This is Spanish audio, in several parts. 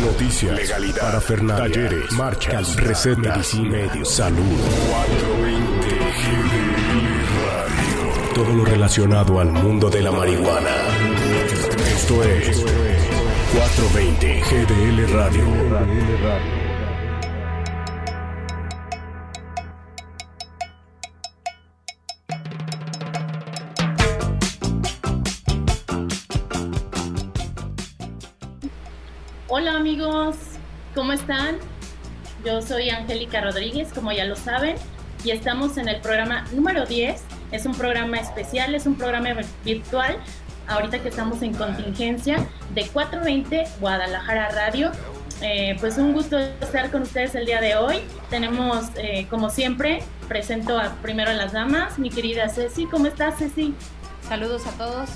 Noticias, legalidad, parafernalia, talleres, marchas, recetas, medicina, medios, salud. 420 GDL Radio. Todo lo relacionado al mundo de la marihuana. Esto es 420 GDL Radio. ¿Cómo están? Yo soy Angélica Rodríguez, como ya lo saben, y estamos en el programa número 10. Es un programa especial, es un programa virtual, ahorita que estamos en contingencia, de 420 Guadalajara Radio. Eh, pues un gusto estar con ustedes el día de hoy. Tenemos, eh, como siempre, presento a, primero a las damas, mi querida Ceci. ¿Cómo estás, Ceci? Saludos a todos.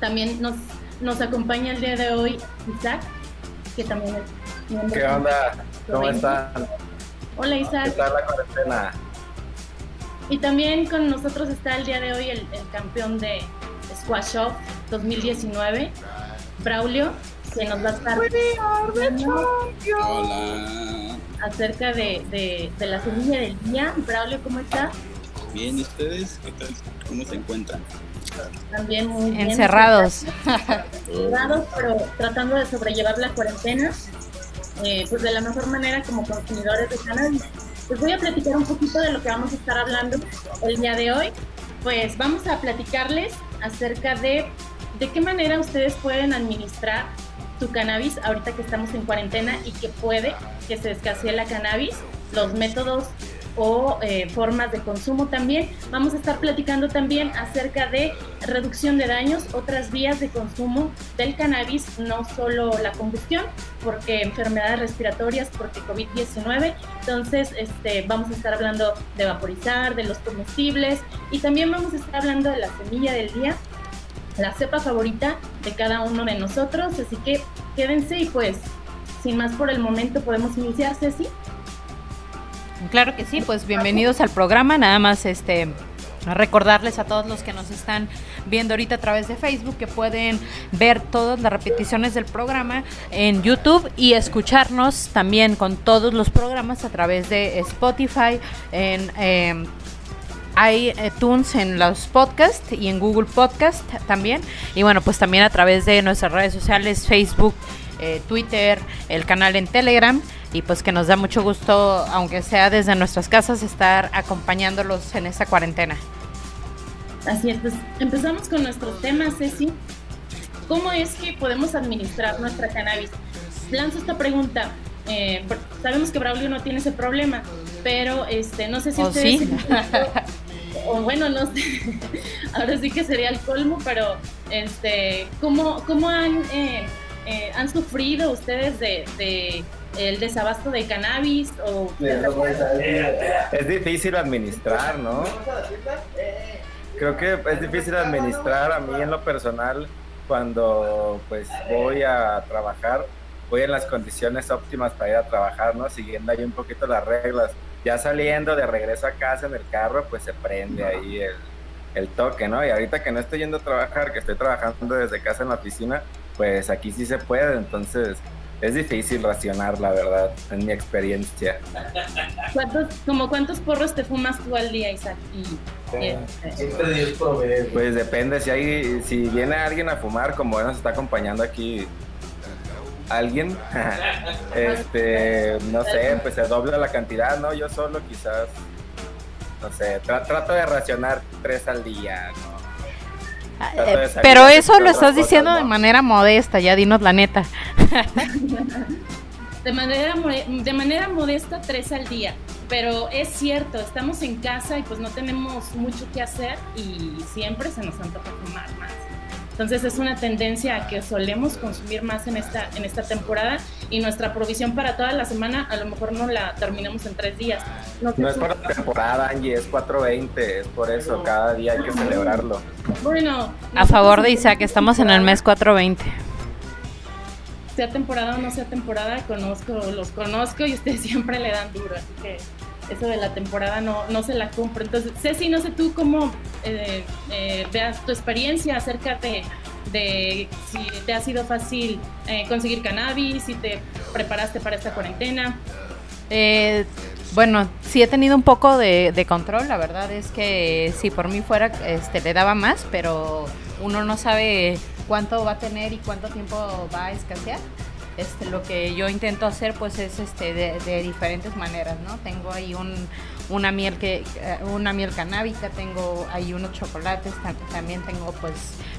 También nos nos acompaña el día de hoy Isaac, que también es ¿Qué onda? ¿Cómo están? Hola Isaac. ¿Qué tal la cuarentena? Y también con nosotros está el día de hoy el, campeón de Squash Off 2019, Braulio, que nos va a estar Hola. acerca de, de, la semilla del día. Braulio, ¿cómo está? Bien, ¿y ustedes? ¿Qué tal? ¿Cómo se encuentran? También muy bien. Encerrados. Encerrados, pero tratando de sobrellevar la cuarentena, eh, pues de la mejor manera como consumidores de cannabis. Pues voy a platicar un poquito de lo que vamos a estar hablando el día de hoy. Pues vamos a platicarles acerca de de qué manera ustedes pueden administrar su cannabis ahorita que estamos en cuarentena y que puede que se escasee la cannabis, los métodos o eh, formas de consumo también. Vamos a estar platicando también acerca de reducción de daños, otras vías de consumo del cannabis, no solo la combustión, porque enfermedades respiratorias, porque COVID-19. Entonces, este, vamos a estar hablando de vaporizar, de los comestibles y también vamos a estar hablando de la semilla del día, la cepa favorita de cada uno de nosotros. Así que quédense y pues, sin más por el momento, podemos iniciar, Ceci. Claro que sí, pues bienvenidos al programa. Nada más este recordarles a todos los que nos están viendo ahorita a través de Facebook que pueden ver todas las repeticiones del programa en YouTube y escucharnos también con todos los programas a través de Spotify, en eh, iTunes, en los podcasts y en Google Podcast también. Y bueno, pues también a través de nuestras redes sociales, Facebook, eh, Twitter, el canal en Telegram y pues que nos da mucho gusto, aunque sea desde nuestras casas, estar acompañándolos en esta cuarentena. Así es, pues empezamos con nuestro tema, Ceci. ¿Cómo es que podemos administrar nuestra cannabis? Lanzo esta pregunta. Eh, sabemos que Braulio no tiene ese problema, pero este, no sé si ustedes... Sí? o bueno, no sé, ahora sí que sería el colmo, pero este, ¿cómo, cómo han, eh, eh, han sufrido ustedes de el desabasto de cannabis o... Es difícil administrar, ¿no? Creo que es difícil administrar a mí en lo personal cuando pues voy a trabajar, voy en las condiciones óptimas para ir a trabajar, ¿no? Siguiendo ahí un poquito las reglas. Ya saliendo de regreso a casa en el carro, pues se prende ahí el, el toque, ¿no? Y ahorita que no estoy yendo a trabajar, que estoy trabajando desde casa en la oficina, pues aquí sí se puede, entonces es difícil racionar, la verdad, en mi experiencia. ¿Cuántos, como cuántos porros te fumas tú al día, Isaac? Este, pues depende, si hay, si viene alguien a fumar, como nos está acompañando aquí alguien, este, no sé, pues se dobla la cantidad, ¿no? Yo solo quizás, no sé, trato de racionar tres al día, ¿no? Eh, pero eso lo estás diciendo de manera modesta, ya dinos la neta. de, manera, de manera modesta, tres al día. Pero es cierto, estamos en casa y pues no tenemos mucho que hacer y siempre se nos antoja fumar más. Entonces es una tendencia a que solemos consumir más en esta, en esta temporada y nuestra provisión para toda la semana a lo mejor no la terminamos en tres días. No, es por la temporada, Angie, es 420, es por eso, cada día hay que celebrarlo. Bueno. A favor de Isaac, estamos en el mes 420 sea temporada o no sea temporada, conozco, los conozco y ustedes siempre le dan duro, así que eso de la temporada no, no se la compro. Entonces, Ceci, no sé tú cómo eh, eh, veas tu experiencia acerca de, si te ha sido fácil eh, conseguir cannabis, si te preparaste para esta cuarentena. Bueno, sí he tenido un poco de, de, control, la verdad es que si por mí fuera, este, le daba más, pero uno no sabe cuánto va a tener y cuánto tiempo va a escasear. Este, lo que yo intento hacer pues es este de, de diferentes maneras, ¿no? Tengo ahí un, una miel que eh, una miel canábica, tengo ahí unos chocolates, también tengo pues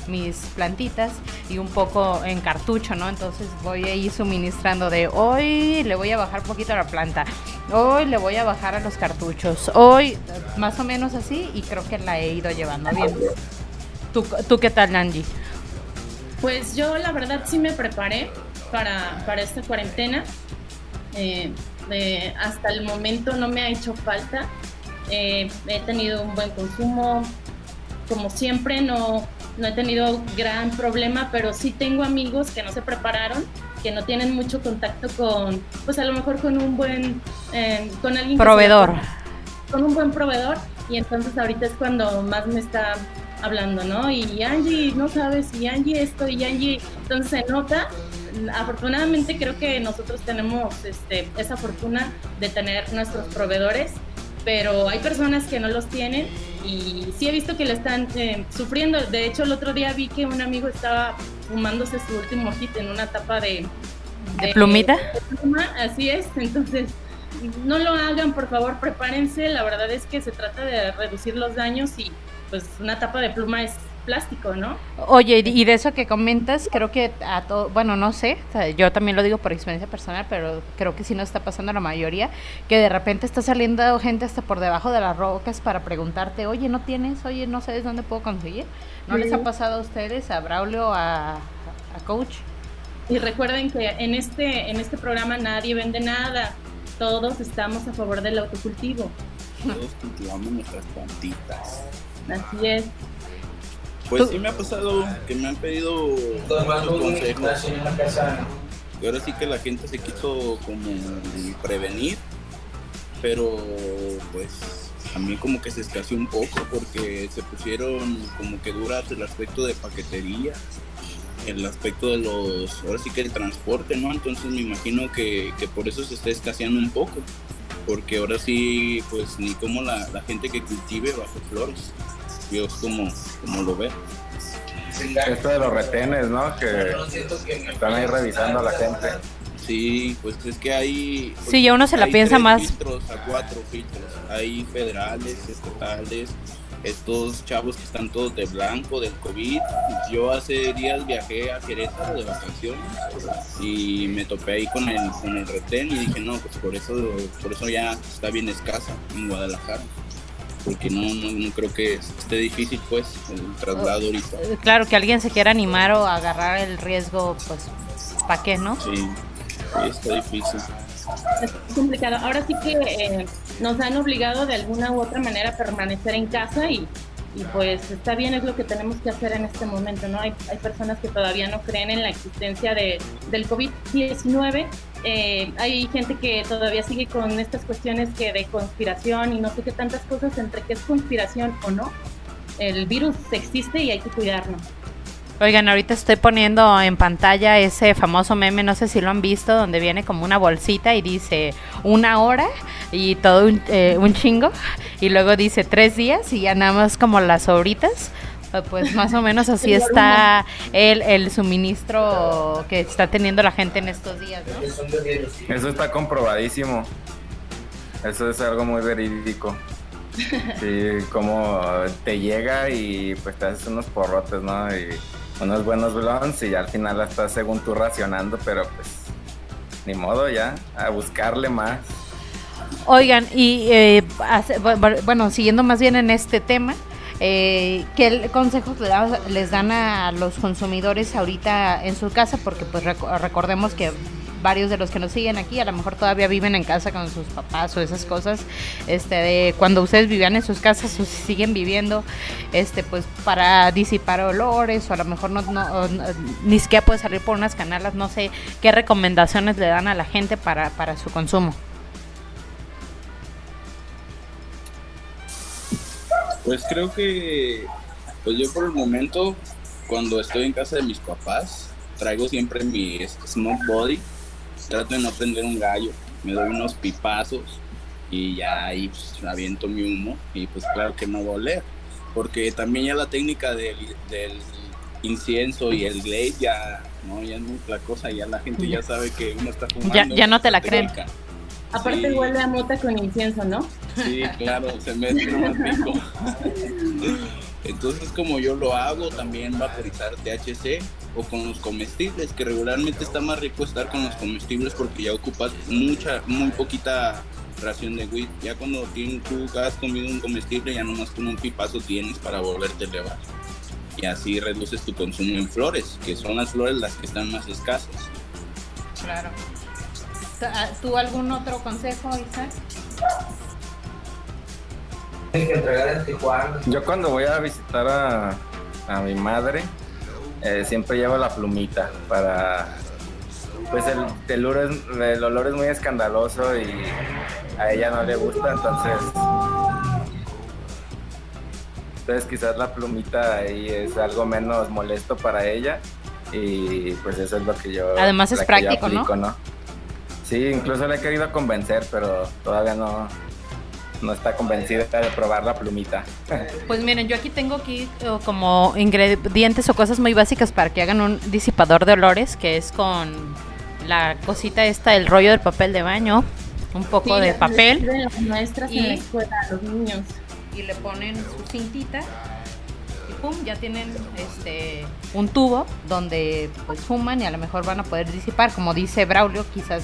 mis plantitas y un poco en cartucho, ¿no? Entonces voy ahí suministrando de hoy le voy a bajar poquito a la planta, hoy le voy a bajar a los cartuchos, hoy más o menos así y creo que la he ido llevando bien. ¿Tú, tú qué tal, Angie? Pues yo la verdad sí me preparé para, para esta cuarentena. Eh, eh, hasta el momento no me ha hecho falta. Eh, he tenido un buen consumo. Como siempre, no, no he tenido gran problema, pero sí tengo amigos que no se prepararon, que no tienen mucho contacto con, pues a lo mejor con un buen, eh, con alguien. Proveedor. con un buen proveedor. Y entonces ahorita es cuando más me está hablando, ¿no? Y Angie, no sabes, y Angie esto, y Angie, entonces se nota. Afortunadamente creo que nosotros tenemos este, esa fortuna de tener nuestros proveedores, pero hay personas que no los tienen y sí he visto que le están eh, sufriendo. De hecho, el otro día vi que un amigo estaba fumándose su último hit en una tapa de... ¿De, plumita? De pluma, así es, entonces no lo hagan, por favor, prepárense. La verdad es que se trata de reducir los daños y pues una tapa de pluma es plástico, ¿no? Oye, y de eso que comentas, creo que a todo, bueno, no sé, yo también lo digo por experiencia personal, pero creo que sí nos está pasando a la mayoría, que de repente está saliendo gente hasta por debajo de las rocas para preguntarte, oye, ¿no tienes? Oye, ¿no sabes dónde puedo conseguir? ¿No les ha pasado a ustedes, a Braulio, a, a Coach? Y recuerden que en este, en este programa nadie vende nada, todos estamos a favor del autocultivo. Todos cultivamos nuestras plantitas. Así es. Pues sí me ha pasado que me han pedido muchos consejos. Y ahora sí que la gente se quiso como prevenir, pero pues a mí como que se escaseó un poco porque se pusieron como que duras el aspecto de paquetería, el aspecto de los, ahora sí que el transporte, ¿no? Entonces me imagino que, que por eso se está escaseando un poco, porque ahora sí pues ni como la, la gente que cultive bajo flores. Dios como, como lo ve. Esto de los retenes, ¿no? Que están ahí revisando a la gente. Sí, pues es que hay... Pues, sí, ya uno se la piensa más. filtros a cuatro filtros. Hay federales, estatales, estos chavos que están todos de blanco del COVID. Yo hace días viajé a Querétaro de vacaciones y me topé ahí con el, con el retén y dije, no, pues por eso, por eso ya está bien escasa en Guadalajara porque no, no, no creo que esté difícil pues el traslado ahorita. Claro, que alguien se quiera animar o agarrar el riesgo, pues, ¿para qué, no? Sí, sí, está difícil. Es complicado. Ahora sí que eh, nos han obligado de alguna u otra manera a permanecer en casa y, y pues está bien, es lo que tenemos que hacer en este momento, ¿no? Hay, hay personas que todavía no creen en la existencia de, del COVID-19. Eh, hay gente que todavía sigue con estas cuestiones que de conspiración y no sé qué tantas cosas entre que es conspiración o no. El virus existe y hay que cuidarnos. Oigan, ahorita estoy poniendo en pantalla ese famoso meme, no sé si lo han visto, donde viene como una bolsita y dice una hora y todo un, eh, chingo, y luego dice tres días y ya nada más como las horitas. Eh, Pues más o menos así está el, el suministro que está teniendo la gente en estos días, ¿no? Eso está comprobadísimo. Eso es algo muy verídico. Sí, como te llega y pues te haces unos porrotes, ¿no? Y unos buenos blondes y ya al final la estás según tú racionando, pero pues ni modo ya, a buscarle más. Oigan, y eh, bueno, siguiendo más bien en este tema, eh, ¿qué consejos les dan a los consumidores ahorita en su casa? Porque pues reco- recordemos que varios de los que nos siguen aquí a lo mejor todavía viven en casa con sus papás o esas cosas, este, de cuando ustedes vivían en sus casas o si siguen viviendo, este, pues para disipar olores o a lo mejor no- ni siquiera puede salir por unas canalas, no sé qué recomendaciones le dan a la gente para, para su consumo. Pues creo que, pues yo por el momento cuando estoy en casa de mis papás, traigo siempre mi smoke body, trato de no prender un gallo, me doy unos pipazos y ya ahí pues, aviento mi humo y pues claro que no va a oler, porque también ya la técnica del, del incienso y el glade ya, no, ya es muy la cosa, ya la gente ya sabe que uno está fumando. Ya, ya no te la creen. Aparte huele a mota con incienso, ¿no? Sí, claro, se me más rico. Entonces, como yo lo hago, también vaporizar THC o con los comestibles, que regularmente está más rico estar con los comestibles porque ya ocupas mucha, muy poquita ración de weed. Ya cuando tú has comido un comestible, ya nomás con un pipazo tienes para volverte a elevar. Y así reduces tu consumo en flores, que son las flores las que están más escasas. Claro. ¿Tú algún otro consejo, Isaac? Que entregar Yo cuando voy a visitar a, a mi madre, eh, siempre llevo la plumita para... Pues el, el, olor es, el olor es muy escandaloso y a ella no le gusta, entonces... Entonces quizás la plumita ahí es algo menos molesto para ella y pues eso es lo que yo... Además es práctico, ¿no? Sí, incluso le he querido convencer, pero todavía no, no está convencida de probar la plumita. Pues miren, yo aquí tengo aquí eh, como ingredientes o cosas muy básicas para que hagan un disipador de olores, que es con la cosita esta, el rollo del papel de baño, un poco de papel. Las maestras y, en la escuela, los niños. Y le ponen su cintita y pum, ya tienen este un tubo donde pues fuman y a lo mejor van a poder disipar, como dice Braulio, quizás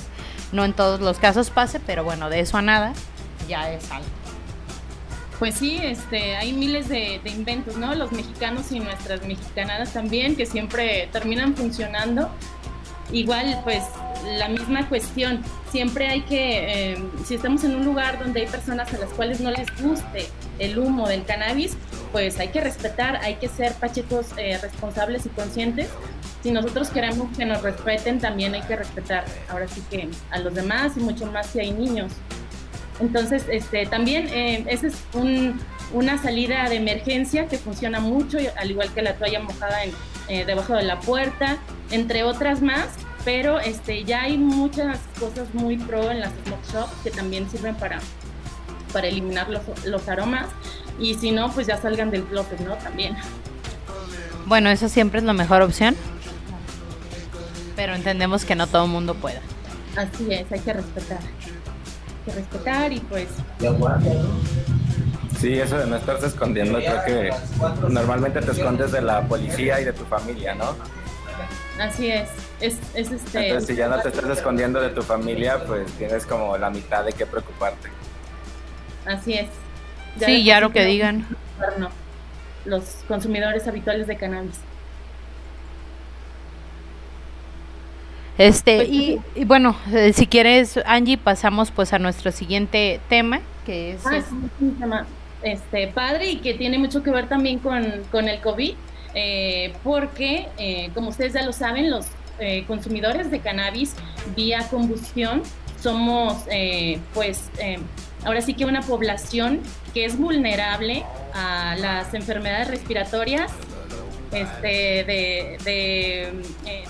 no en todos los casos pase, pero bueno, de eso a nada ya es algo. Pues sí, este, hay miles de, inventos, ¿no? Los mexicanos y nuestras mexicanadas también, que siempre terminan funcionando. Igual, pues la misma cuestión, siempre hay que, em, si estamos en un lugar donde hay personas a las cuales no les guste el humo del cannabis, pues hay que respetar, hay que ser pachecos eh, responsables y conscientes. Si nosotros queremos que nos respeten, también hay que respetar, ahora sí que a los demás y mucho más si hay niños. Entonces, este, también eh, esa es una salida de emergencia que funciona mucho, al igual que la toalla mojada en, eh, debajo de la puerta, entre otras más. Pero este, ya hay muchas cosas muy pro en las smoke shops que también sirven para, para eliminar los, aromas. Y si no, pues ya salgan del closet, ¿no? También. Bueno, eso siempre es la mejor opción. Pero entendemos que no todo el mundo pueda. Así es, hay que respetar que respetar y pues... Sí, eso de no estarse escondiendo, creo que normalmente te escondes de la policía y de tu familia, ¿no? Así es, es, es este... Entonces, si ya no te estás escondiendo de tu familia, pues tienes como la mitad de qué preocuparte. Así es. sí, ya lo que digan. Los consumidores habituales de cannabis. Este, y, bueno, eh, si quieres, Angie, pasamos pues a nuestro siguiente tema, que es... Ah, un tema este, padre y que tiene mucho que ver también con, con el COVID, eh, porque, eh, como ustedes ya lo saben, los consumidores de cannabis vía combustión somos, pues, ahora sí que una población que es vulnerable a las enfermedades respiratorias este, de, eh,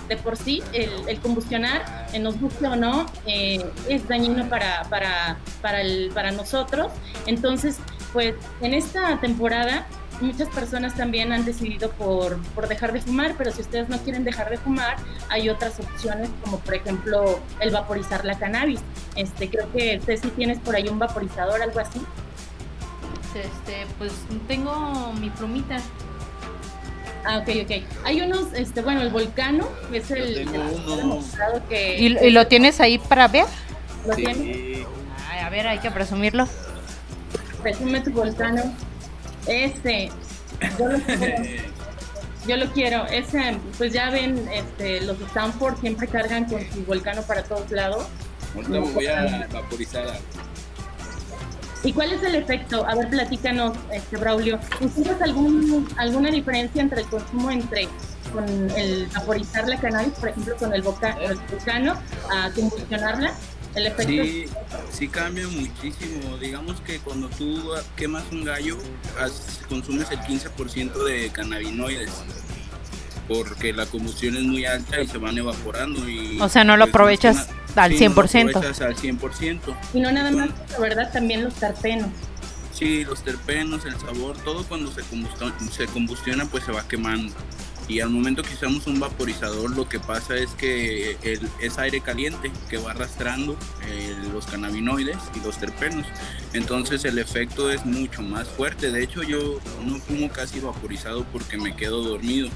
de, por sí el, combustionar, eh, nos guste o no, eh, es dañino para, para, para, el, para nosotros. Entonces, pues en esta temporada muchas personas también han decidido por, por, dejar de fumar, pero si ustedes no quieren dejar de fumar, hay otras opciones, como por ejemplo el vaporizar la cannabis. Este, creo que Ceci tienes por ahí un vaporizador, algo así. Este, pues tengo mi plumita. Ah, ok, ok. Hay unos, este, bueno, el volcano es el, que... ¿Y, lo tienes ahí para ver? ¿Lo tienes? a ver, hay que presumirlo. Presume tu volcano. Este, yo lo quiero. yo lo quiero. Ese, pues ya ven, este, los Stanford siempre cargan con su volcano para todos lados. Ahorita voy a vaporizar ¿Y cuál es el efecto? A ver, platícanos, este, Braulio. ¿Tienes algún, alguna diferencia entre el consumo entre con el vaporizar la cannabis, por ejemplo, con el, boca, el volcano, a combustionarla? ¿El efecto sí, sí cambia muchísimo. Digamos que cuando tú quemas un gallo, consumes el 15% de cannabinoides. porque la combustión es muy alta y se van evaporando. Y, o sea, no lo pues, aprovechas al 100%. No al 100%. Y no nada más, la verdad, también los terpenos. Sí, los terpenos, el sabor, todo cuando se, se combustiona pues se va quemando y al momento que usamos un vaporizador lo que pasa es que el, es aire caliente que va arrastrando eh, los cannabinoides y los terpenos. Entonces el efecto es mucho más fuerte. De hecho yo no fumo casi vaporizado porque me quedo dormido.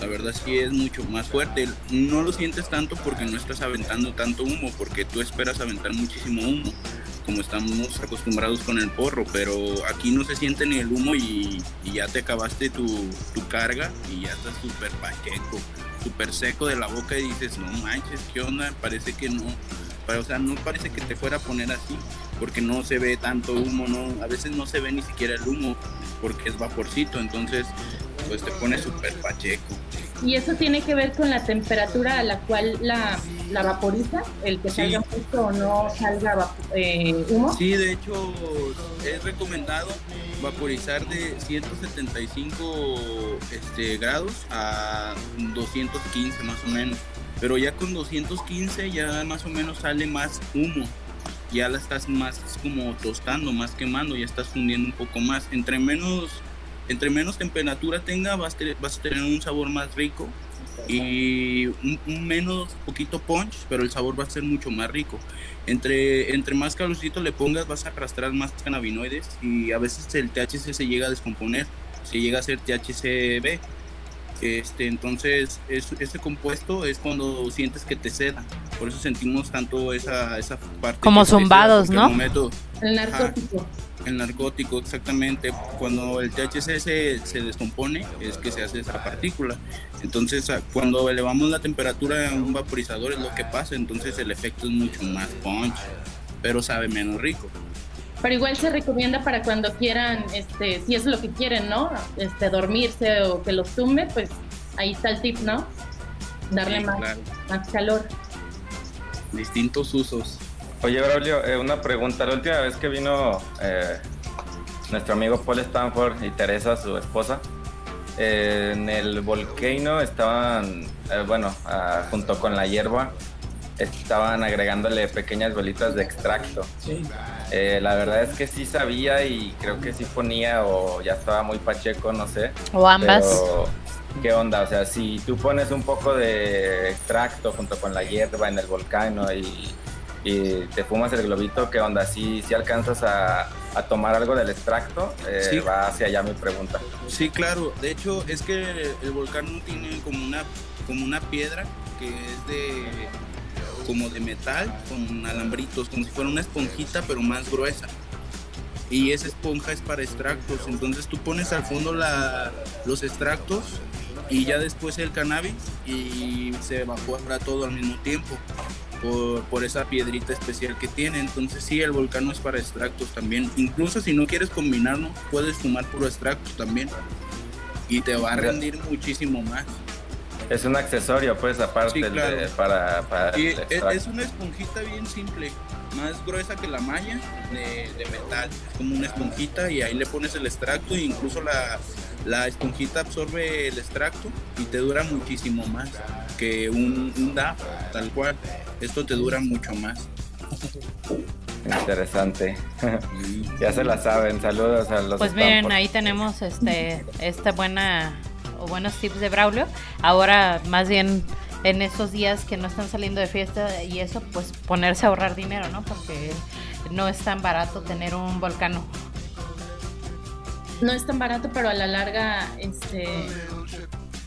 La verdad sí es mucho más fuerte. No lo sientes tanto porque no estás aventando tanto humo, porque tú esperas aventar muchísimo humo como estamos acostumbrados con el porro, pero aquí no se siente ni el humo y, ya te acabaste tu, carga y ya estás súper pacheco, súper seco de la boca y dices, no manches, ¿qué onda? Parece que no, o sea, no parece que te fuera a poner así, porque no se ve tanto humo, a veces no se ve ni siquiera el humo, porque es vaporcito, entonces pues te pone súper pacheco. Y eso tiene que ver con la temperatura a la cual la, la vaporiza, el que salga mucho o no salga eh, humo. Sí, de hecho es recomendado vaporizar de 175 este, grados a 215 más o menos. Pero ya con 215 ya más o menos sale más humo. Ya la estás más como tostando, más quemando, ya estás fundiendo un poco más. Entre menos entre menos temperatura tenga, vas, a tener un sabor más rico y un, menos poquito punch, pero el sabor va a ser mucho más rico. Entre, entre más calorcito le pongas, vas a arrastrar más cannabinoides y a veces el THC se llega a descomponer, se llega a ser THCB. Este, entonces, ese compuesto es cuando sientes que te seda. Por eso sentimos tanto esa, esa parte. Como zumbados, ¿no? El narcótico. El narcótico, exactamente. Cuando el THC se, se, descompone, es que se hace esa partícula. Entonces, cuando elevamos la temperatura en un vaporizador, es lo que pasa. Entonces, el efecto es mucho más punch, pero sabe menos rico. Pero igual se recomienda para cuando quieran, este, si es lo que quieren, ¿no? Este, dormirse o que los tumbe, pues ahí está el tip, ¿no? Darle más, más calor. Distintos usos. Oye, Braulio, eh, una pregunta. La última vez que vino eh, nuestro amigo Paul Stanford y Teresa, su esposa, eh, en el volcano estaban, bueno, ah, junto con la hierba, estaban agregándole pequeñas bolitas de extracto. Sí. la verdad es que sí sabía y creo que sí ponía o ya estaba muy pacheco, no sé. O ambas. ¿Qué onda? O sea, si tú pones un poco de extracto junto con la hierba en el volcán y y te fumas el globito, ¿qué onda? ¿Si si alcanzas a, tomar algo del extracto? Eh, Va hacia allá mi pregunta. Sí, claro. De hecho, es que el volcán tiene como una, como una piedra que es de como de metal con alambritos, como si fuera una esponjita pero más gruesa. Y esa esponja es para extractos. Entonces tú pones al fondo la, los extractos y ya después el cannabis y se evapora todo al mismo tiempo por, esa piedrita especial que tiene. Entonces sí, el volcán es para extractos también. Incluso si no quieres combinarlo, puedes fumar puro extracto también. Y te va a rendir muchísimo más. Es un accesorio, pues, aparte para, para e, es, una esponjita bien simple, más gruesa que la malla de, metal. Es como una esponjita y ahí le pones el extracto e incluso la, la esponjita absorbe el extracto y te dura muchísimo más que un, un DAF, tal cual. Esto te dura mucho más. Interesante. ya se la saben. Saludos a los. Pues bien, ahí tenemos este, esta buena o buenos tips de Braulio. Ahora, más bien en esos días que no están saliendo de fiesta y eso, pues ponerse a ahorrar dinero, ¿no? Porque no es tan barato tener un volcano. No es tan barato, pero a la larga, este,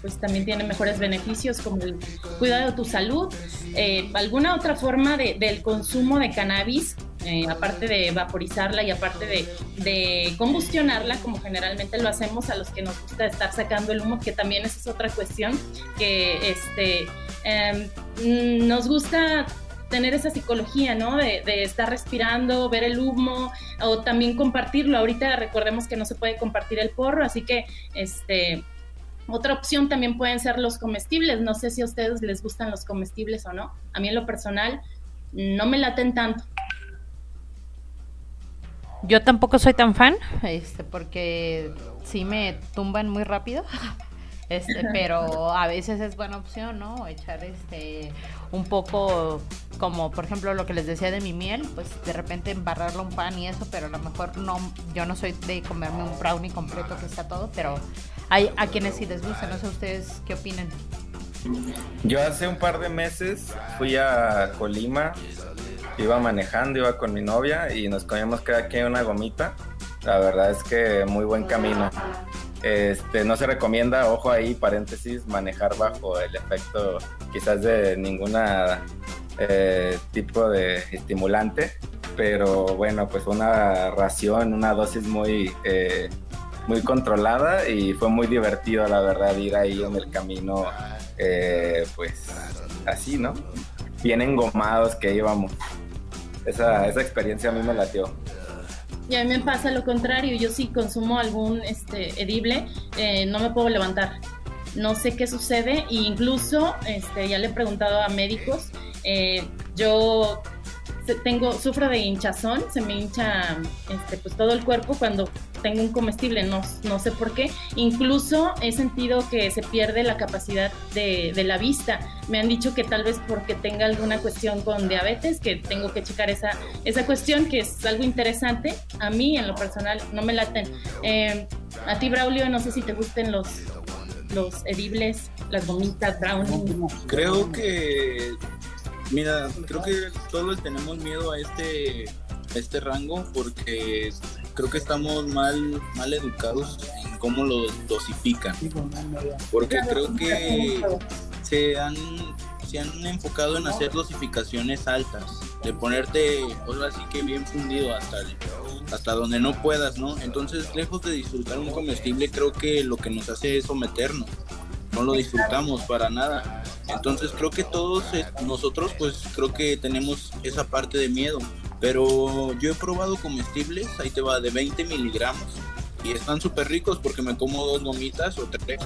pues también tiene mejores beneficios como el cuidado de tu salud, eh, alguna otra forma de, del consumo de cannabis, eh, aparte de vaporizarla y aparte de, de, combustionarla, como generalmente lo hacemos a los que nos gusta estar sacando el humo, que también esa es otra cuestión, que este, em, nos gusta tener esa psicología, ¿no? De, estar respirando, ver el humo o también compartirlo. Ahorita recordemos que no se puede compartir el porro, así que este otra opción también pueden ser los comestibles. No sé si a ustedes les gustan los comestibles o no. A mí en lo personal no me laten tanto. Yo tampoco soy tan fan, este, porque sí me tumban muy rápido. Este, pero a veces es buena opción, ¿no? Echar este un poco como por ejemplo lo que les decía de mi miel, pues de repente embarrarlo un pan y eso, pero a lo mejor no yo no soy de comerme un brownie completo que está todo, pero hay a quienes sí les gusta, no sé ustedes qué opinan. Yo hace un par de meses fui a Colima, iba manejando, iba con mi novia y nos comíamos cada quien una gomita. La verdad es que muy buen camino. Este, no se recomienda, ojo ahí, paréntesis, manejar bajo el efecto quizás de ninguna eh, tipo de estimulante, pero bueno, pues una ración, una dosis muy, eh, muy controlada y fue muy divertido, la verdad, ir ahí en el camino, eh, pues así, ¿no? Bien engomados que íbamos. Esa, esa experiencia a mí me latió. Y a mí me pasa lo contrario, yo sí consumo algún este, edible, eh, no me puedo levantar. No sé qué sucede e incluso este, ya le he preguntado a médicos, eh, yo tengo, sufro de hinchazón, se me hincha este, pues todo el cuerpo cuando tengo un comestible, no, no sé por qué. Incluso he sentido que se pierde la capacidad de, de, la vista. Me han dicho que tal vez porque tenga alguna cuestión con diabetes, que tengo que checar esa, esa cuestión, que es algo interesante. A mí, en lo personal, no me laten. Eh, a ti, Braulio, no sé si te gusten los, los edibles, las gomitas, brownie. Creo que Mira, creo que todos tenemos miedo a este, este rango porque creo que estamos mal, mal educados en cómo lo dosifican. Porque creo que se han, se han enfocado en hacer dosificaciones altas, de ponerte, algo así que bien fundido hasta, hasta donde no puedas, ¿no? Entonces, lejos de disfrutar un comestible, creo que lo que nos hace es someternos no lo disfrutamos para nada. Entonces creo que todos eh, nosotros pues creo que tenemos esa parte de miedo. Pero yo he probado comestibles, ahí te va de 20 miligramos y están súper ricos porque me como dos gomitas o tres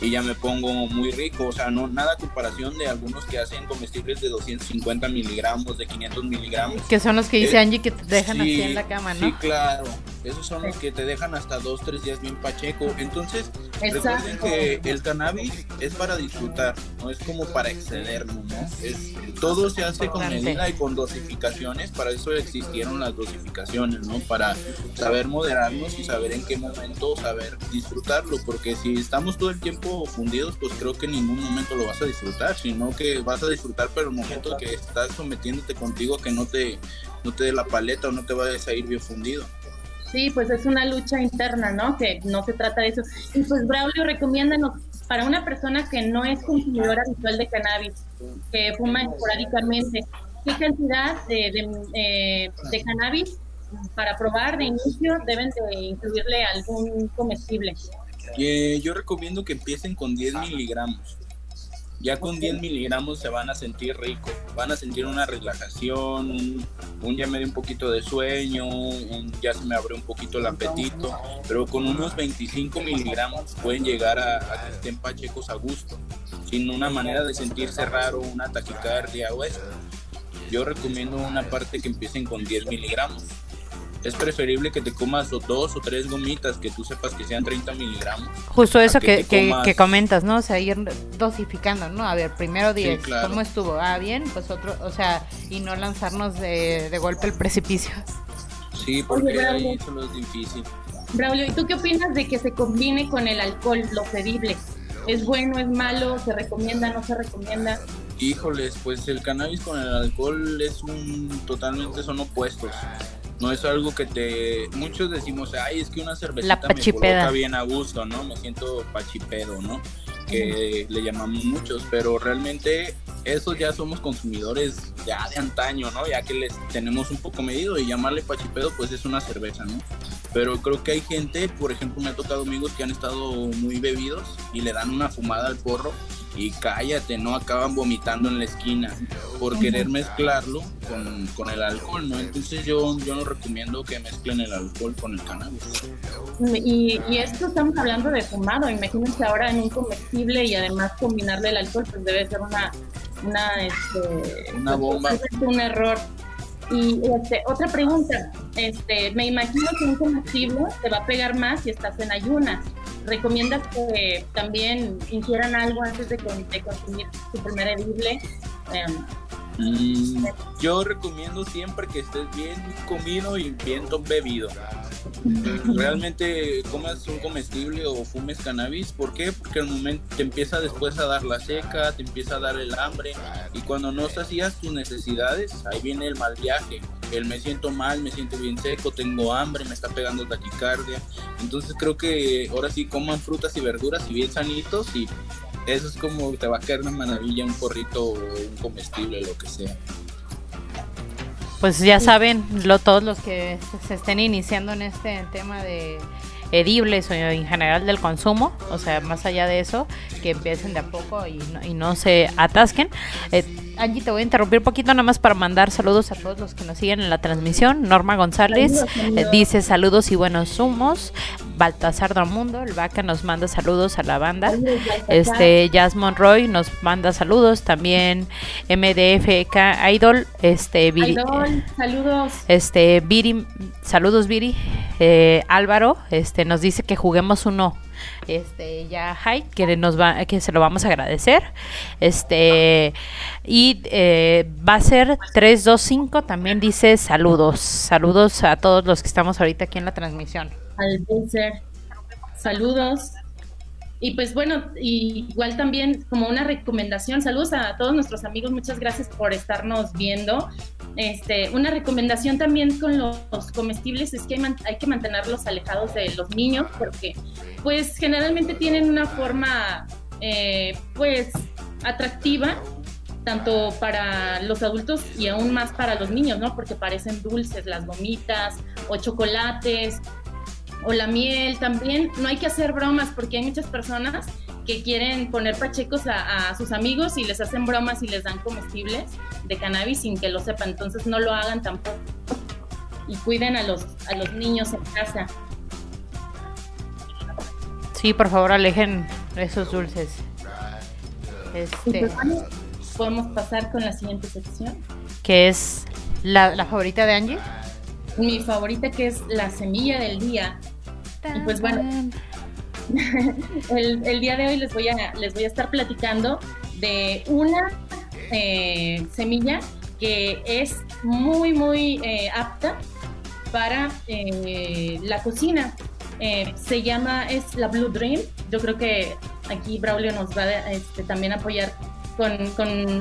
y ya me pongo muy rico. O sea, no nada comparación de algunos que hacen comestibles de 250 miligramos, de 500 miligramos. Que son los que dice eh, Angie que te dejan así en la cama, ¿no? Sí, claro. Esos son los que te dejan hasta dos, tres días bien pacheco. Entonces, recuerden que el cannabis es para disfrutar, no es como para excedernos, ¿no? Es, todo se hace con medida y con dosificaciones. Para eso existieron las dosificaciones, ¿no? Para saber moderarnos y saber en qué momento saber disfrutarlo. Porque si estamos todo el tiempo fundidos, pues creo que en ningún momento lo vas a disfrutar, sino que vas a disfrutar, pero el momento que estás sometiéndote contigo que no te, no te dé la paleta o no te vayas a ir bien fundido. Sí, pues es una lucha interna, ¿no? Que no se trata de eso. Y pues Braulio, recomiéndanos para una persona que no es consumidora habitual de cannabis, que fuma esporádicamente, ¿qué cantidad de, de, de cannabis para probar de inicio deben de incluirle algún comestible? Eh, yo recomiendo que empiecen con 10 miligramos. Ya con 10 miligramos se van a sentir rico, van a sentir una relajación, un, ya me dio un poquito de sueño, ya se me abrió un poquito el apetito, pero con unos 25 miligramos pueden llegar a, a que estén pachecos a gusto, sin una manera de sentirse raro, una taquicardia o eso. Yo recomiendo una parte que empiecen con 10 miligramos es preferible que te comas dos o tres gomitas que tú sepas que sean 30 miligramos. Justo eso que, que, comentas, ¿no? O sea, ir dosificando, ¿no? A ver, primero 10, ¿cómo estuvo? Ah, bien, pues otro, o sea, y no lanzarnos de, de golpe el precipicio. Sí, porque ahí eso es difícil. Braulio, ¿y tú qué opinas de que se combine con el alcohol, lo pedible? ¿Es bueno, es malo? ¿Se recomienda, no se recomienda? Híjoles, pues el cannabis con el alcohol es un totalmente son opuestos. No es algo que te. Muchos decimos, ay, es que una cervecita me coloca bien a gusto, ¿no? Me siento pachipedo, ¿no? Que le llamamos muchos, pero realmente esos ya somos consumidores ya de antaño, ¿no? Ya que les tenemos un poco medido y llamarle pachipedo, pues es una cerveza, ¿no? Pero creo que hay gente, por ejemplo, me ha tocado amigos que han estado muy bebidos y le dan una fumada al porro y cállate, no acaban vomitando en la esquina por querer mezclarlo con, con, el alcohol, ¿no? Entonces yo, yo no recomiendo que mezclen el alcohol con el cannabis. Y, y esto estamos hablando de fumado, imagínense ahora en un comestible y además combinarle el alcohol, pues debe ser una, una, este, una bomba. un error. Y este, otra pregunta, este, me imagino que un comestible te va a pegar más si estás en ayunas ¿recomiendas que también ingieran algo antes de, de consumir su primer edible? Em, Mm, yo recomiendo siempre que estés bien comido y bien bebido. Realmente comas un comestible o fumes cannabis. ¿Por qué? Porque al momento te empieza después a dar la seca, te empieza a dar el hambre y cuando no hacías tus necesidades, ahí viene el mal viaje. El me siento mal, me siento bien seco, tengo hambre, me está pegando taquicardia. Entonces creo que ahora sí coman frutas y verduras y bien sanitos y eso es como te va a caer una maravilla, un porrito o un comestible, lo que sea. Pues ya saben, lo, todos los que se estén iniciando en este tema de edibles o en general del consumo, o sea, más allá de eso, que empiecen de a poco y no, y no se atasquen. Eh, Angie, te voy a interrumpir un poquito nada más para mandar saludos a todos los que nos siguen en la transmisión. Norma González eh, dice saludos y buenos humos. Baltasar Mundo, el Vaca nos manda saludos a la banda. Este Jazz Monroy nos manda saludos también. MDFK Idol, este Viri, saludos. Este Viri, saludos Viri. Eh, Álvaro, este nos dice que juguemos uno este ya hay que nos va que se lo vamos a agradecer este y eh, va a ser 325 también dice saludos saludos a todos los que estamos ahorita aquí en la transmisión al saludos y pues bueno, igual también como una recomendación, saludos a todos nuestros amigos, muchas gracias por estarnos viendo. Este, una recomendación también con los, comestibles es que hay, que mantenerlos alejados de los niños porque pues generalmente tienen una forma eh, pues atractiva tanto para los adultos y aún más para los niños, ¿no? Porque parecen dulces las gomitas o chocolates o la miel también. No hay que hacer bromas porque hay muchas personas que quieren poner pachecos a, sus amigos y les hacen bromas y les dan comestibles de cannabis sin que lo sepan. Entonces no lo hagan tampoco. Y cuiden a los, a los niños en casa. Sí, por favor, alejen esos dulces. Este... Pues, podemos pasar con la siguiente sección. Que es la, la favorita de Angie mi favorita que es la semilla del día. Y pues bueno, el, día de hoy les voy a, les voy a estar platicando de una eh, semilla que es muy, muy eh, apta para eh, la cocina. se llama, es la Blue Dream. Yo creo que aquí Braulio nos va a este, también apoyar con,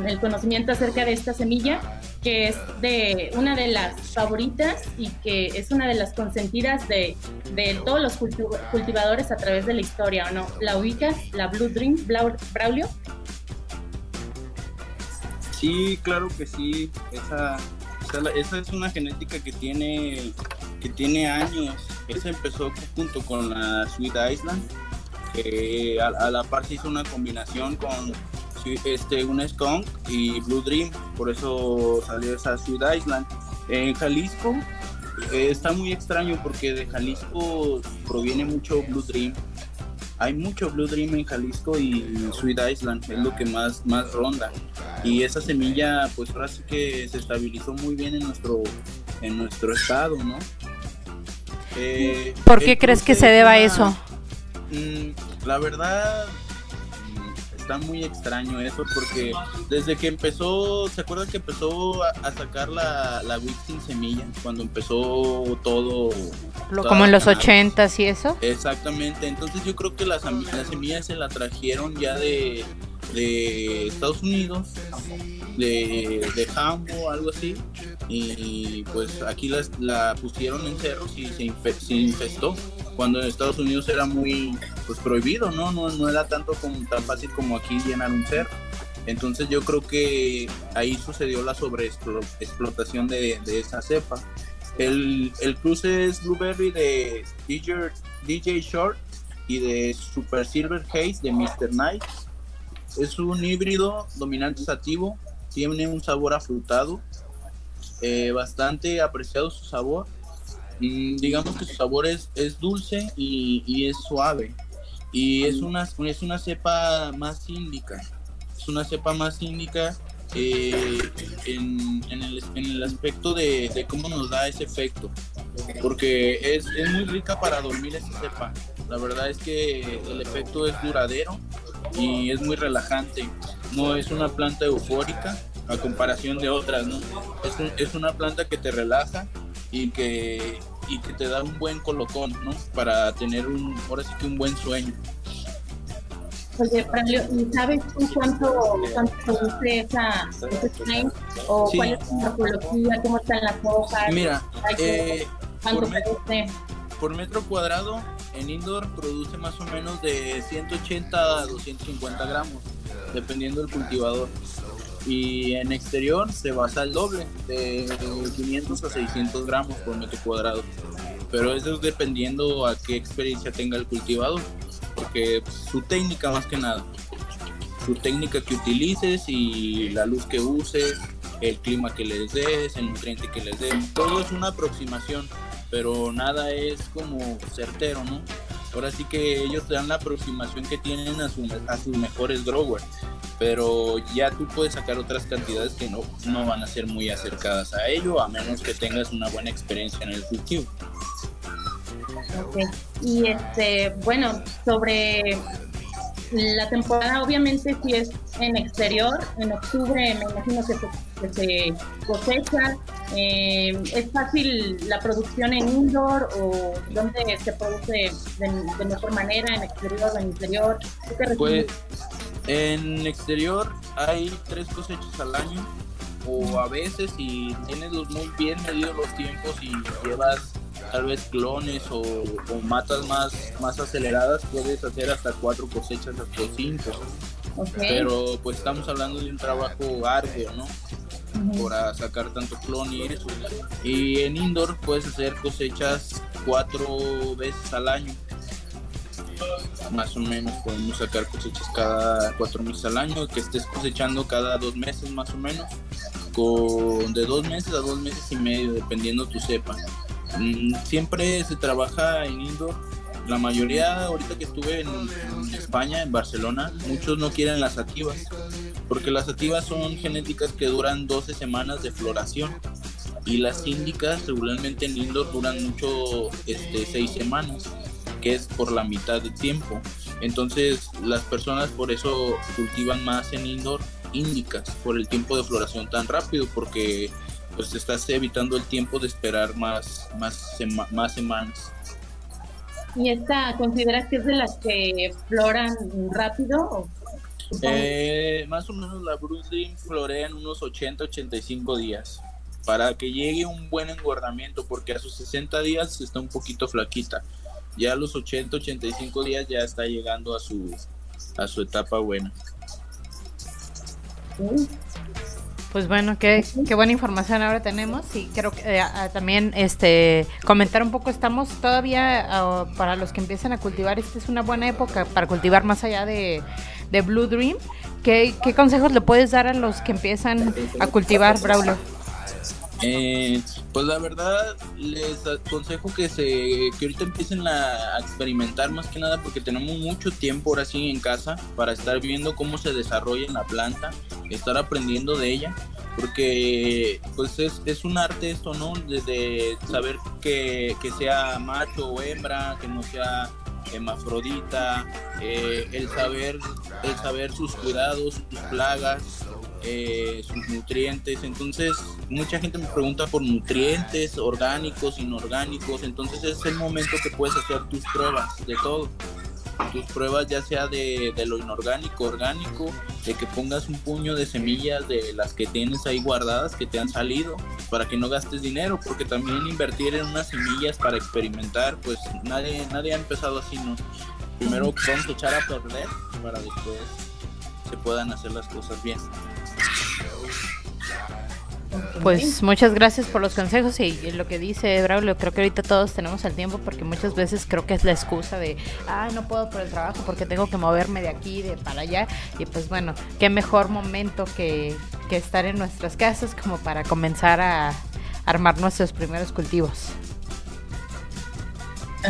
el conocimiento acerca de esta semilla, que es de una de las favoritas y que es una de las consentidas de, de todos los cultivadores a través de la historia, ¿o no? ¿La ubicas? ¿La Blue Dream, Braulio? Sí, claro que sí. Esa, esa, es una genética que tiene, que tiene años. Esa empezó junto con la Sweet Island, que a, a la par se hizo una combinación con este, un skunk y Blue Dream, por eso salió esa Sweet Island. En Jalisco eh, está muy extraño porque de Jalisco proviene mucho Blue Dream. Hay mucho Blue Dream en Jalisco y Sweet Island es lo que más, más ronda. Y esa semilla, pues ahora sí que se estabilizó muy bien en nuestro, en nuestro estado, ¿no? Eh, ¿Por qué crees que se deba a eso? Mm, la verdad, está muy extraño eso porque desde que empezó, ¿se acuerdan que empezó a, sacar la, la sin semilla? Cuando empezó todo... como en los ochentas y eso. Exactamente, entonces yo creo que las, las semillas se la trajeron ya de, de Estados Unidos, de, de Hambo, algo así, y pues aquí las, la pusieron en cerros y se, se infestó cuando en Estados Unidos era muy pues prohibido, ¿no? No, no era tanto como tan fácil como aquí llenar un cerro. Entonces yo creo que ahí sucedió la sobreexplotación de, de esa cepa. El, el, cruce es Blueberry de DJ, DJ Short y de Super Silver Haze de Mr. Knight. Es un híbrido dominante sativo, tiene un sabor afrutado, eh, bastante apreciado su sabor digamos que su sabor es, dulce y, es suave. Y es una, es una cepa más índica. Es una cepa más índica eh, en, el, aspecto de, cómo nos da ese efecto. Porque es, muy rica para dormir esa cepa. La verdad es que el efecto es duradero y es muy relajante. No es una planta eufórica a comparación de otras, ¿no? Es, una planta que te relaja y que, y que te da un buen colocón, ¿no? Para tener un, ahora sí que un buen sueño. Oye, ¿y sabes tú cuánto, cuánto produce esa, ese strain? ¿O cuál es su morfología? ¿Cómo están las hojas? Mira, eh, por, metro, por metro cuadrado en indoor produce más o menos de 180 a 250 gramos, dependiendo del cultivador. Y en exterior se basa el doble, de 500 a 600 gramos por metro cuadrado. Pero eso es dependiendo a qué experiencia tenga el cultivador porque su técnica más que nada, su técnica que utilices y la luz que uses, el clima que les des, el nutriente que les des, todo es una aproximación, pero nada es como certero, ¿no? Ahora sí que ellos te dan la aproximación que tienen a, a sus mejores growers, pero ya tú puedes sacar otras cantidades que no, no van a ser muy acercadas a ello, a menos que tengas una buena experiencia en el cultivo. Y este, bueno, sobre la temporada, obviamente, si es en exterior, en octubre me imagino que se, cosecha. Eh, ¿Es fácil la producción en indoor o dónde se produce de, mejor manera, en exterior o en interior? pues en exterior hay tres cosechas al año o a veces si tienes muy bien medidos los tiempos y llevas tal vez clones o, matas más, más aceleradas, puedes hacer hasta cuatro cosechas, hasta cinco. Pero pues estamos hablando de un trabajo arduo, ¿no? Para sacar tanto clon y eso. Y en indoor puedes hacer cosechas cuatro veces al año. Más o menos podemos sacar cosechas cada cuatro meses al año, que estés cosechando cada dos meses más o menos, con de dos meses a dos meses y medio, dependiendo tu cepa. Mm, siempre se trabaja en indoor. La mayoría, ahorita que estuve en, España, en Barcelona, muchos no quieren las activas, porque las activas son genéticas que duran 12 semanas de floración y las índicas regularmente en indoor duran mucho, este, 6 semanas, que es por la mitad de tiempo. Entonces las personas por eso cultivan más en indoor índicas, por el tiempo de floración tan rápido, porque pues estás evitando el tiempo de esperar más, más, más semanas. ¿Y esta consideras que es de las que floran rápido? Eh, más o menos la Bruce florea en unos 80-85 días para que llegue un buen engordamiento porque a sus 60 días está un poquito flaquita. Ya a los 80-85 días ya está llegando a su, a su etapa buena. Pues bueno, qué, qué buena información ahora tenemos y creo que eh, también este comentar un poco, estamos todavía, ah, para los que empiezan a cultivar, esta es una buena época para cultivar más allá de, Blue Dream. ¿Qué, ¿Qué, consejos le puedes dar a los que empiezan a cultivar, Braulio? Eh, pues la verdad les aconsejo que se que ahorita empiecen a, experimentar más que nada porque tenemos mucho tiempo ahora sí en casa para estar viendo cómo se desarrolla la planta, estar aprendiendo de ella, porque pues es, es un arte esto, ¿no? Desde saber que, que sea macho o hembra, que no sea hemafrodita, eh, el saber el saber sus cuidados, sus plagas, eh, sus nutrientes. Entonces, mucha gente me pregunta por nutrientes orgánicos, inorgánicos. Entonces, es el momento que puedes hacer tus pruebas de todo. Tus pruebas ya sea de, lo inorgánico, orgánico, de que pongas un puño de semillas de las que tienes ahí guardadas, que te han salido, para que no gastes dinero, porque también invertir en unas semillas para experimentar, pues nadie, nadie ha empezado así, ¿no? Primero vamos a echar a perder para después se puedan hacer las cosas bien. Pues muchas gracias por los consejos y lo que dice Braulio, creo que ahorita todos tenemos el tiempo porque muchas veces creo que es la excusa de, ah, no puedo por el trabajo porque tengo que moverme de aquí, de para allá y pues bueno, qué mejor momento que, que estar en nuestras casas como para comenzar a armar nuestros primeros cultivos.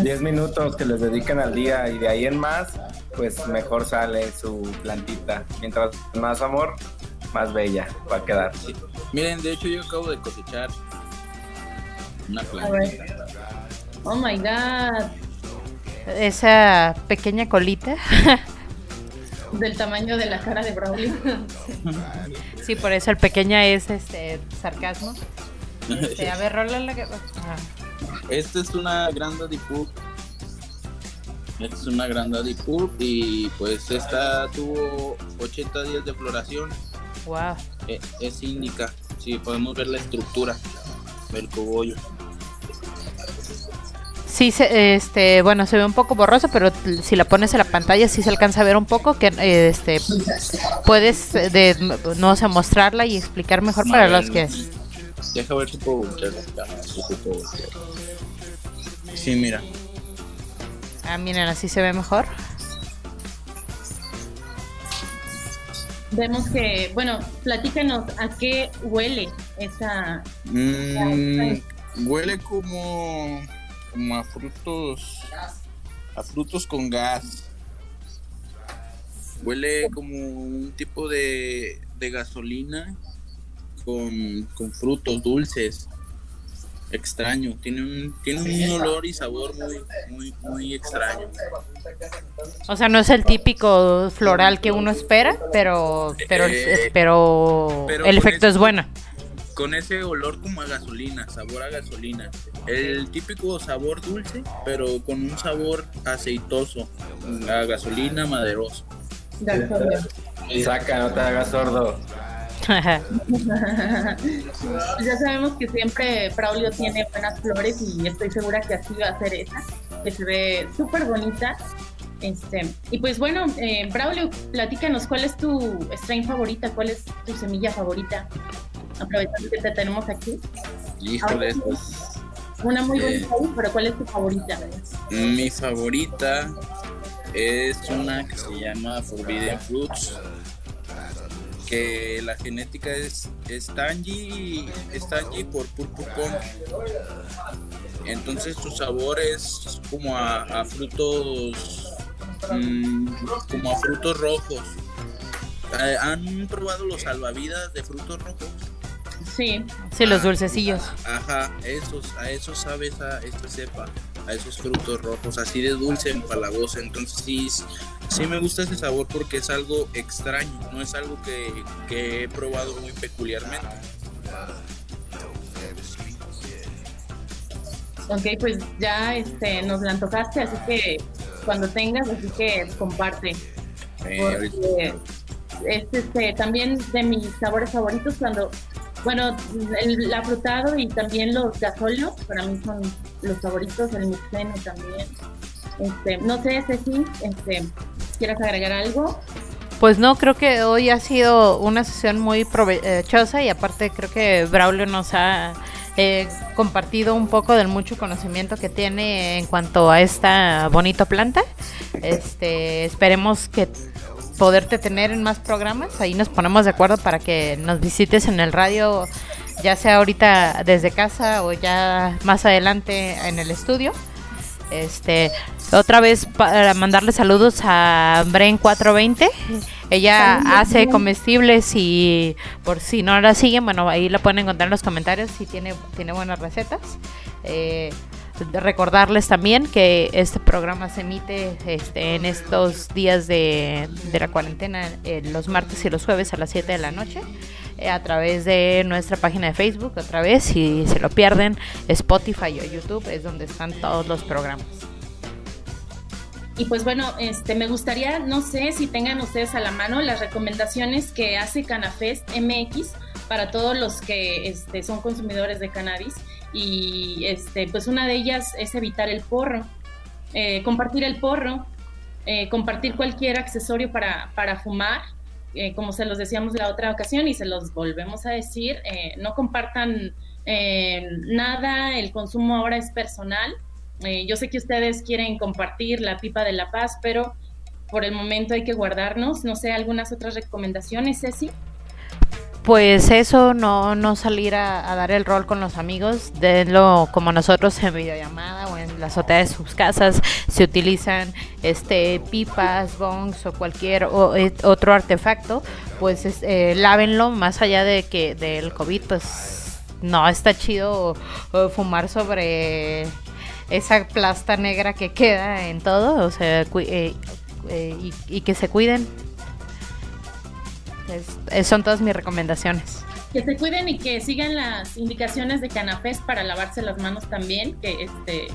10 minutos que les dedican al día y de ahí en más, pues mejor sale su plantita. Mientras más amor, más bella va a quedar. Miren, de hecho yo acabo de cosechar una plantita. Oh my god. esa pequeña colita. Del tamaño de la cara de Braulio. sí, por eso el pequeña es este sarcasmo. Este, a ver, rola la que. Ah. Esta es una gran Daddy Esta es una gran Daddy y pues esta tuvo 80 días de floración. Wow. E, es índica. Sí, podemos ver la estructura del cogollo. Sí, este, bueno, se ve un poco borroso, pero si la pones en la pantalla sí se alcanza a ver un poco que este puedes de no sé mostrarla y explicar mejor para los que Deja ver si puedo Sí, mira. Ah, miren, así se ve mejor. Vemos que, bueno, platícanos a qué huele esa. Mm, huele como como a frutos, a frutos con gas. Huele como un tipo de, de gasolina con, con, frutos dulces. Extraño, tiene un, tiene un olor y sabor muy, muy, muy extraño. O sea, no es el típico floral que uno espera, pero, pero, eh, pero, el efecto es bueno con ese olor como a gasolina, sabor a gasolina. El típico sabor dulce, pero con un sabor aceitoso, a gasolina maderoso. Saca, no te hagas sordo. ya sabemos que siempre Braulio tiene buenas flores y estoy segura que así va a ser esa, que se ve súper bonita. Este, y pues bueno, eh, Braulio, platícanos, ¿cuál es tu strain favorita? ¿Cuál es tu semilla favorita? aprovechando que te tenemos aquí. Híjole, pues. Una muy bonita, eh, pero ¿cuál es tu favorita? Mi favorita es una que se llama Forbidden Fruits. Que la genética es, es Tangy, por Purple Entonces su sabor es como a, frutos mm, como a frutos rojos. Eh, ¿Han probado los salvavidas de frutos rojos? Sí. Sí, los dulcecillos. Ajá, esos, a esos sabe esa, esta cepa, a esos frutos rojos, así de dulce, empalagoso. Entonces sí, sí me gusta ese sabor porque es algo extraño, no es algo que, que he probado muy peculiarmente. Ok, pues ya este, nos la antojaste, así que cuando tengas, así que comparte. es este, también de mis sabores favoritos cuando bueno, el afrutado y también los gasolios, para mí son los favoritos, el mixeno también. Este, no sé, Ceci, este, ¿quieres agregar algo? Pues no, creo que hoy ha sido una sesión muy provechosa y aparte creo que Braulio nos ha eh, compartido un poco del mucho conocimiento que tiene en cuanto a esta bonita planta. Este, esperemos que poderte tener en más programas. Ahí nos ponemos de acuerdo para que nos visites en el radio, ya sea ahorita desde casa o ya más adelante en el estudio. Este, otra vez para mandarle saludos a Bren 420. Ella hace comestibles y por si no la siguen, bueno, ahí la pueden encontrar en los comentarios si tiene, tiene buenas recetas. Eh, recordarles también que este programa se emite este, en estos días de, la cuarentena, eh, los martes y los jueves a las 7 de la noche, eh, a través de nuestra página de Facebook, otra vez, si se lo pierden, Spotify o YouTube es donde están todos los programas. Y pues bueno, este, me gustaría, no sé si tengan ustedes a la mano las recomendaciones que hace Canafest MX para todos los que este, son consumidores de cannabis y este, pues una de ellas es evitar el porro, eh, compartir el porro, eh, compartir cualquier accesorio para, para fumar, eh, como se los decíamos la otra ocasión y se los volvemos a decir, no compartan nada, el consumo ahora es personal. yo sé que ustedes quieren compartir la pipa de la paz, pero por el momento hay que guardarnos. No sé, algunas otras recomendaciones, Ceci pues eso, no, no salir a, dar el rol con los amigos, denlo como nosotros en videollamada en la azotea de sus casas, se utilizan este pipas, bongs o cualquier eh, otro artefacto, pues eh, lávenlo más allá de que del COVID, pues no está chido fumar sobre esa plasta negra que queda en todo, o sea, eh, eh, y, que se cuiden. son todas mis recomendaciones. Que se cuiden y que sigan las indicaciones de Canafés para lavarse las manos también, que este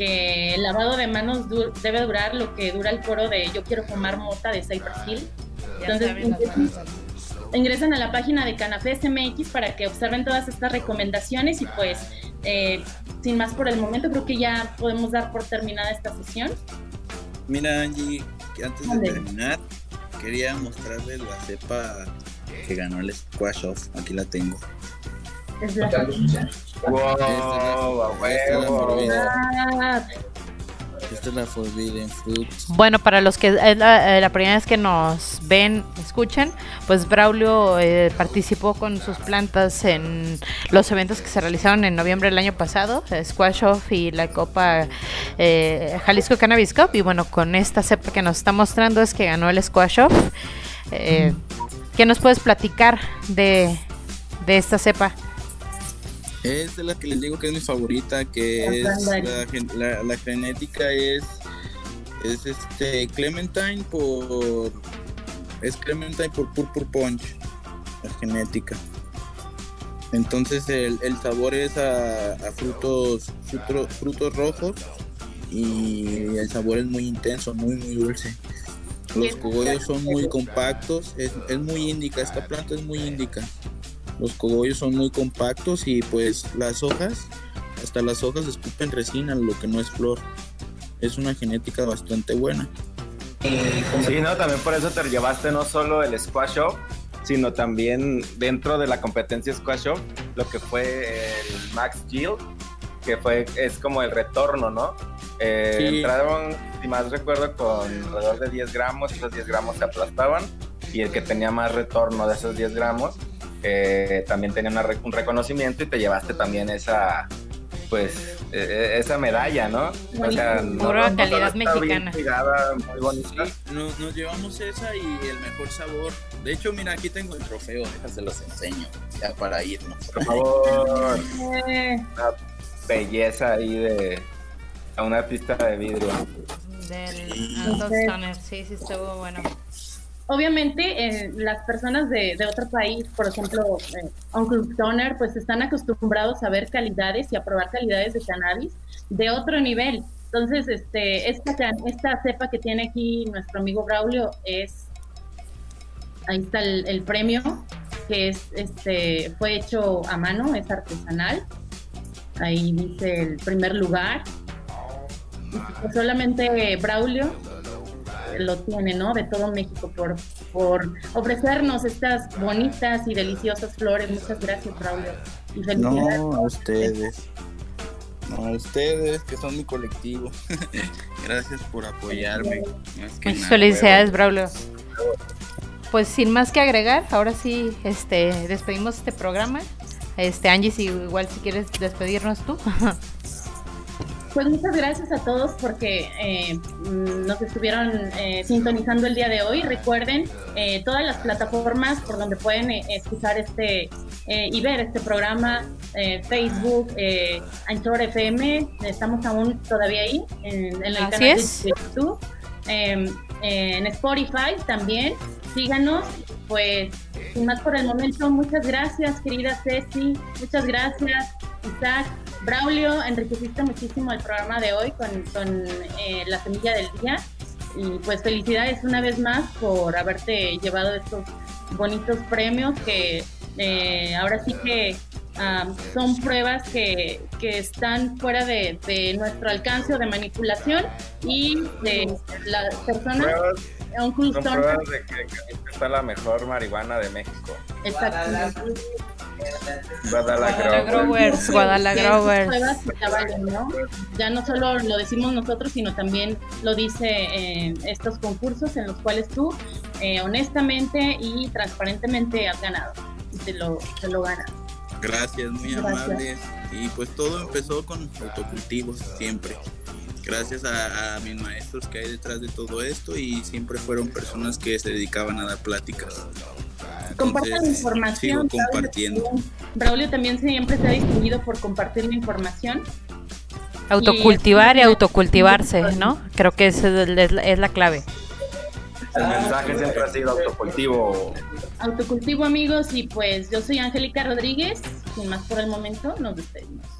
que el lavado de manos debe durar lo que dura el coro de Yo quiero fumar mota de Cypress Hill. Entonces, ingresan a la página de Canafés MX para que observen todas estas recomendaciones y pues eh, sin más por el momento creo que ya podemos dar por terminada esta sesión. Mira Angie, que antes de terminar quería mostrarles la cepa que ganó el Squash Off, aquí la tengo. Es la wow, esta es la Forbidden Fruit. Bueno, para los que es la, eh, primera vez que nos ven, escuchen, pues Braulio eh, participó con sus plantas en los eventos que se realizaron en noviembre del año pasado, Squash Off y la Copa eh, Jalisco Cannabis Cup. Y bueno, con esta cepa que nos está mostrando es que ganó el Squash Off. ¿Qué nos puedes platicar de, de esta cepa? Es de la que les digo que es mi favorita, que es la, la, genética es es este Clementine por es Clementine por Purple Punch, la genética. Entonces el, sabor es a, frutos, frutos rojos y el sabor es muy intenso, muy muy dulce. Los cogollos son muy compactos, es, es muy índica, esta planta es muy índica. Los cogollos son muy compactos y pues las hojas, hasta las hojas escupen resina, lo que no es flor. Es una genética bastante buena. Sí, no, también por eso te llevaste no solo el Squash Up, sino también dentro de la competencia Squash Up, lo que fue el Max Yield, que fue, es como el retorno, ¿no? Eh, entraron, si más recuerdo, con alrededor de 10 gramos, esos 10 gramos se aplastaban, y el que tenía más retorno de esos 10 gramos también tenía un reconocimiento y te llevaste también esa pues e, e, esa medalla, ¿no? O sea, Pura calidad mexicana. muy bonita. nos, llevamos esa y el mejor sabor. De hecho, mira, aquí tengo el trofeo, déjase los enseño, ya para irnos. Por favor. una belleza ahí de a una pista de vidrio. Del sí, sí estuvo bueno obviamente eh, las personas de, otro país, por ejemplo, eh, Uncle Toner, pues están acostumbrados a ver calidades y a probar calidades de cannabis de otro nivel. Entonces, este, esta, esta cepa que tiene aquí nuestro amigo Braulio es, ahí está el, premio, que es, este, fue hecho a mano, es artesanal. Ahí dice el primer lugar. solamente Braulio lo tiene, ¿no? De todo México por, por ofrecernos estas bonitas y deliciosas flores. Muchas gracias, Braulio. no, a ustedes. No, a ustedes, que son mi colectivo. gracias por apoyarme. Muchas felicidades, Braulio. Pues sin más que agregar, ahora sí este, despedimos este programa. Este, Angie, si igual si quieres despedirnos tú. Pues muchas gracias a todos porque eh, nos estuvieron eh, sintonizando el día de hoy. Recuerden eh, todas las plataformas por donde pueden escuchar este y ver este programa, Facebook, Anchor FM, estamos aún todavía ahí en, el canal de YouTube, em, en Spotify también. Síganos, pues sin más por el momento, muchas gracias querida Ceci, muchas gracias Isaac. Braulio, enriqueciste muchísimo el programa de hoy con, eh, la semilla del día. Y pues felicidades una vez más por haberte llevado estos bonitos premios que eh, ahora sí que son pruebas que, están fuera de, nuestro alcance o de manipulación y de las personas. son pruebas de que, que está la mejor marihuana de México. Exacto. Guadalajara Guadalajara Ya no solo lo decimos nosotros, sino también lo dice eh, estos concursos en los cuales tú eh, honestamente y transparentemente has ganado y te lo, te lo ganas. Gracias, muy amables. Y pues todo empezó con autocultivos siempre. Gracias a, a, mis maestros que hay detrás de todo esto y siempre fueron personas que se dedicaban a dar pláticas. Compartan información. compartiendo. Braulio también siempre se ha distinguido por compartir la información. Autocultivar y, autocultivarse, ¿no? Creo que esa es, la clave. El mensaje siempre ha sido autocultivo. Autocultivo, amigos, y pues yo soy Angélica Rodríguez. Sin más por el momento, nos despedimos.